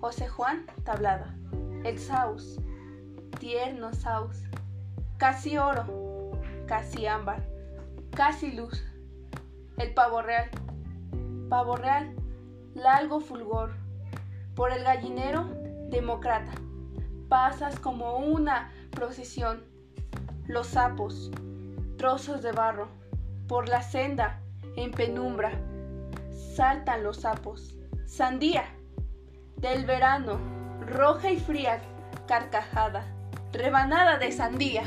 José Juan Tablada. El saus, tierno saus, casi oro, casi ámbar, casi luz. El pavo real, pavo real, largo fulgor. Por el gallinero, demócrata. Pasas como una procesión. Los sapos, trozos de barro. Por la senda, en penumbra, saltan los sapos. Sandía, del verano, roja y fría, carcajada, rebanada de sandía.